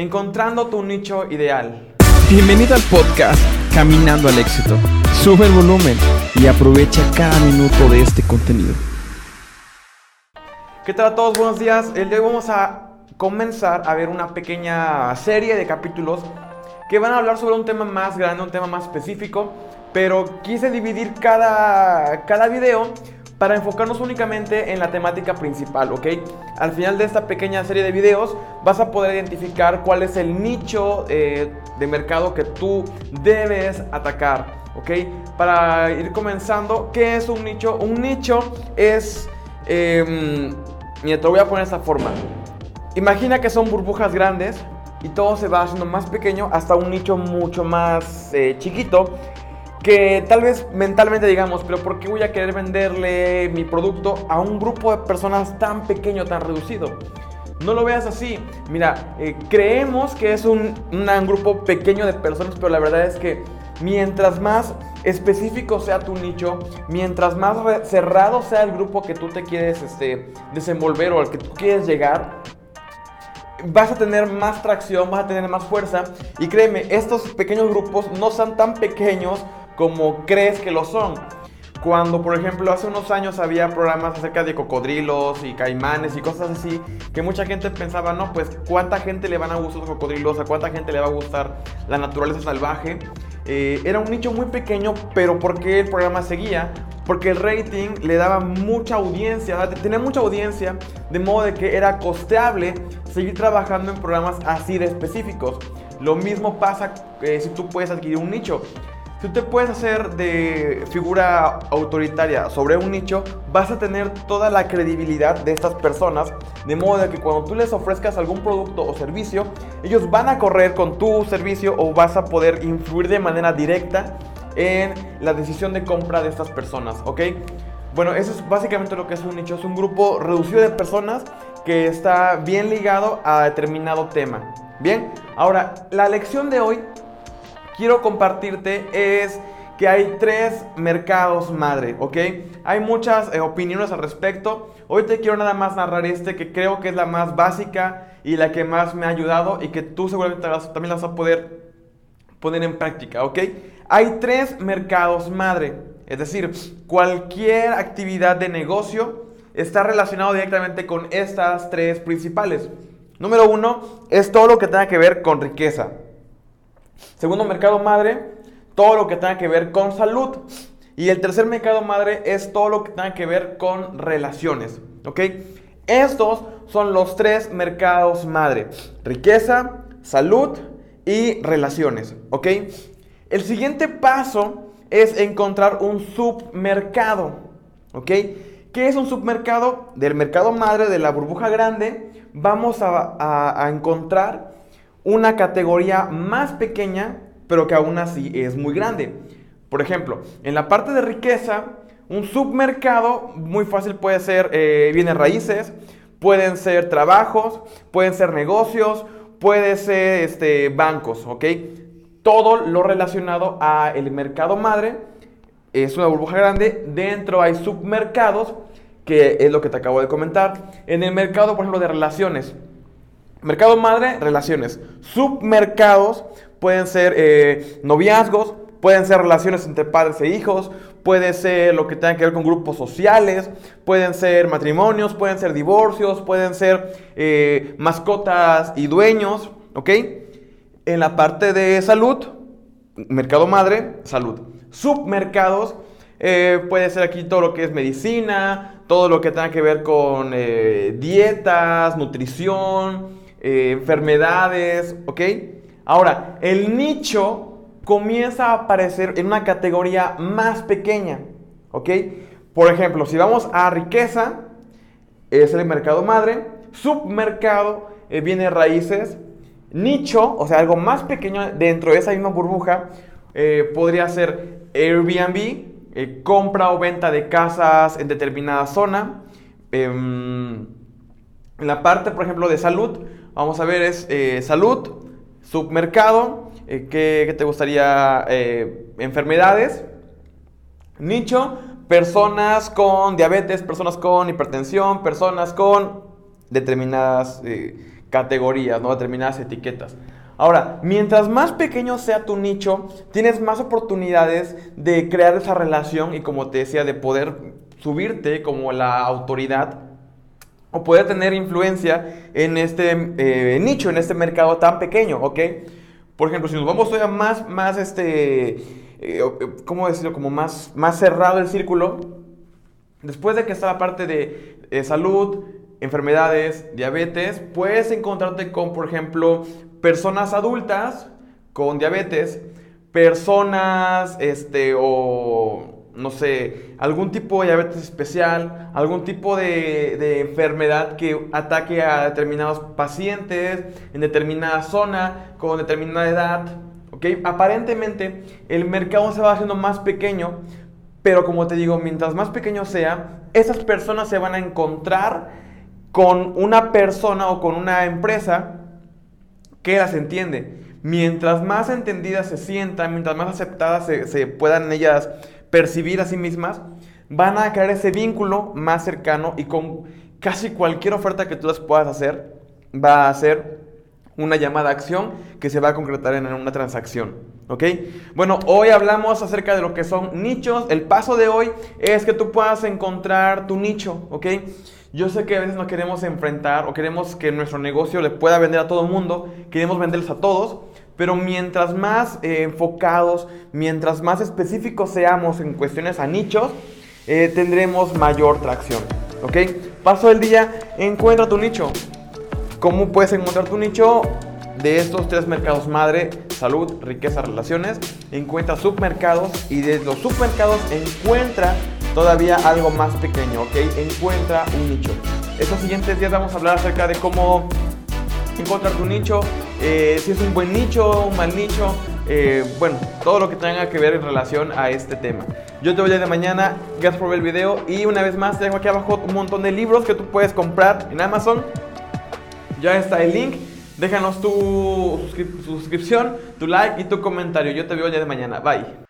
encontrando tu nicho ideal. Bienvenido al podcast Caminando al éxito. Sube el volumen y aprovecha cada minuto de este contenido. ¿Qué tal a todos? Buenos días. El día de hoy vamos a comenzar a ver una pequeña serie de capítulos que van a hablar sobre un tema más grande, un tema más específico, pero quise dividir cada, cada video para enfocarnos únicamente en la temática principal, ¿ok? Al final de esta pequeña serie de videos vas a poder identificar cuál es el nicho eh, de mercado que tú debes atacar, ¿ok? Para ir comenzando, ¿qué es un nicho? Un nicho es... Eh, mira, te lo voy a poner de esta forma. Imagina que son burbujas grandes y todo se va haciendo más pequeño hasta un nicho mucho más eh, chiquito que tal vez mentalmente digamos, pero ¿por qué voy a querer venderle mi producto a un grupo de personas tan pequeño, tan reducido? No lo veas así. Mira, eh, creemos que es un, grupo pequeño de personas, pero la verdad es que mientras más específico sea tu nicho, mientras más cerrado sea el grupo que tú te quieres este, desenvolver o al que tú quieres llegar, vas a tener más tracción, vas a tener más fuerza. Y créeme, estos pequeños grupos no son tan pequeños como crees que lo son. Cuando, por ejemplo, hace unos años había programas acerca de cocodrilos y caimanes y cosas así, que mucha gente pensaba, no, pues, ¿cuánta gente le van a gustar los cocodrilos? ¿A cuánta gente le va a gustar la naturaleza salvaje? Eh, era un nicho muy pequeño, pero ¿por qué el programa seguía? Porque el rating le daba mucha audiencia, tenía mucha audiencia, de modo de que era costeable seguir trabajando en programas así de específicos. Lo mismo pasa eh, si tú puedes adquirir un nicho. Si tú te puedes hacer de figura autoritaria sobre un nicho, vas a tener toda la credibilidad de estas personas, de modo que cuando tú les ofrezcas algún producto o servicio, ellos van a correr con tu servicio o vas a poder influir de manera directa en la decisión de compra de estas personas, ¿ok? Bueno, eso es básicamente lo que es un nicho, es un grupo reducido de personas que está bien ligado a determinado tema. Bien, ahora la lección de hoy quiero compartirte es que hay tres mercados madre, ¿ok? Hay muchas eh, opiniones al respecto. Hoy te quiero nada más narrar este que creo que es la más básica y la que más me ha ayudado y que tú seguramente también la vas a poder poner en práctica, ¿ok? Hay tres mercados madre, es decir, cualquier actividad de negocio está relacionado directamente con estas tres principales. Número uno es todo lo que tenga que ver con riqueza. Segundo mercado madre, todo lo que tenga que ver con salud. Y el tercer mercado madre es todo lo que tenga que ver con relaciones. ¿Ok? Estos son los tres mercados madre. Riqueza, salud y relaciones. ¿Ok? El siguiente paso es encontrar un submercado. ¿Ok? ¿Qué es un submercado? Del mercado madre de la burbuja grande vamos a, a encontrar una categoría más pequeña, pero que aún así es muy grande. Por ejemplo, en la parte de riqueza, un submercado muy fácil puede ser eh, bienes raíces, pueden ser trabajos, pueden ser negocios, puede ser este, bancos, ¿ok? Todo lo relacionado a el mercado madre es una burbuja grande. Dentro hay submercados, que es lo que te acabo de comentar. En el mercado, por ejemplo, de relaciones, Mercado madre, relaciones. Submercados pueden ser eh, noviazgos, pueden ser relaciones entre padres e hijos, puede ser lo que tenga que ver con grupos sociales, pueden ser matrimonios, pueden ser divorcios, pueden ser eh, mascotas y dueños, ¿ok? En la parte de salud, mercado madre, salud. Submercados, eh, puede ser aquí todo lo que es medicina, todo lo que tenga que ver con dietas, nutrición, eh, enfermedades, ¿ok? Ahora, el nicho comienza a aparecer en una categoría más pequeña, ¿ok? Por ejemplo, si vamos a riqueza, es el mercado madre, submercado, eh, viene raíces, nicho, o sea, algo más pequeño dentro de esa misma burbuja, eh, podría ser Airbnb, compra o venta de casas en determinada zona. Em, en la parte, por ejemplo, de salud, Vamos a ver, es eh, salud, submercado, eh, ¿qué, te gustaría? Eh, enfermedades, nicho, personas con diabetes, personas con hipertensión, personas con determinadas categorías, ¿no? determinadas etiquetas. Ahora, mientras más pequeño sea tu nicho, tienes más oportunidades de crear esa relación y como te decía, de poder subirte como la autoridad o poder tener influencia en este eh, nicho, en este mercado tan pequeño, ¿ok? Por ejemplo, si nos vamos todavía más, más este, eh, ¿cómo decirlo? Como más, más cerrado el círculo, después de que está la parte de eh, salud, enfermedades, diabetes, puedes encontrarte con, por ejemplo, personas adultas con diabetes, personas, este, o no sé, algún tipo de diabetes especial, algún tipo de, enfermedad que ataque a determinados pacientes en determinada zona, con determinada edad. ¿ok? Aparentemente el mercado se va haciendo más pequeño, pero como te digo, mientras más pequeño sea, esas personas se van a encontrar con una persona o con una empresa que las entiende. Mientras más entendidas se sientan, mientras más aceptadas se, se puedan ellas percibir a sí mismas, van a crear ese vínculo más cercano y con casi cualquier oferta que tú les puedas hacer, va a ser una llamada a acción que se va a concretar en una transacción. ¿Ok? Bueno, hoy hablamos acerca de lo que son nichos. El paso de hoy es que tú puedas encontrar tu nicho. ¿Ok? Yo sé que a veces nos queremos enfrentar o queremos que nuestro negocio le pueda vender a todo el mundo, queremos venderles a todos, pero mientras más eh, enfocados, mientras más específicos seamos en cuestiones a nichos, eh, tendremos mayor tracción. ¿Ok? Paso del día, encuentra tu nicho. ¿Cómo puedes encontrar tu nicho? De estos tres mercados madre, salud, riqueza, relaciones, encuentra submercados y de los submercados encuentra todavía algo más pequeño, ¿ok? Encuentra un nicho. Estos siguientes días vamos a hablar acerca de cómo encontrar tu nicho, eh, si es un buen nicho, un mal nicho, eh, bueno, todo lo que tenga que ver en relación a este tema. Yo te voy de mañana, gracias por ver el video y una vez más te dejo aquí abajo un montón de libros que tú puedes comprar en Amazon. Ya está el link. Déjanos tu suscripción, tu like y tu comentario. Yo te veo ya de mañana. Bye.